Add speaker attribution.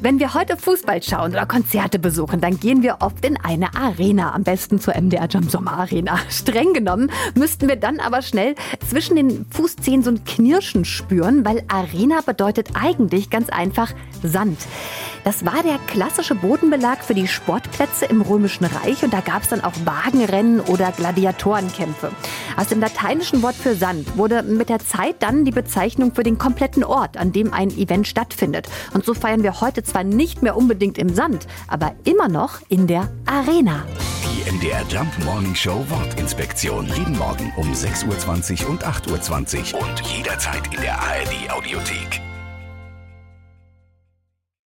Speaker 1: Wenn wir heute Fußball schauen oder Konzerte besuchen, dann gehen wir oft in eine Arena, am besten zur MDR Jump Sommer Arena. Streng genommen müssten wir dann aber schnell zwischen den Fußzehen so ein Knirschen spüren, weil Arena bedeutet eigentlich ganz einfach Sand. Das war der klassische Bodenbelag für die Sportplätze im Römischen Reich und da gab es dann auch Wagenrennen oder Gladiatorenkämpfe. Aus dem lateinischen Wort für Sand wurde mit der Zeit dann die Bezeichnung für den kompletten Ort, an dem ein Event stattfindet. Und so feiern wir zwar nicht mehr unbedingt im Sand, aber immer noch in der Arena.
Speaker 2: Die MDR Jump Morning Show Wortinspektion. Jeden Morgen um 6.20 Uhr und 8.20 Uhr und jederzeit in der ARD Audiothek.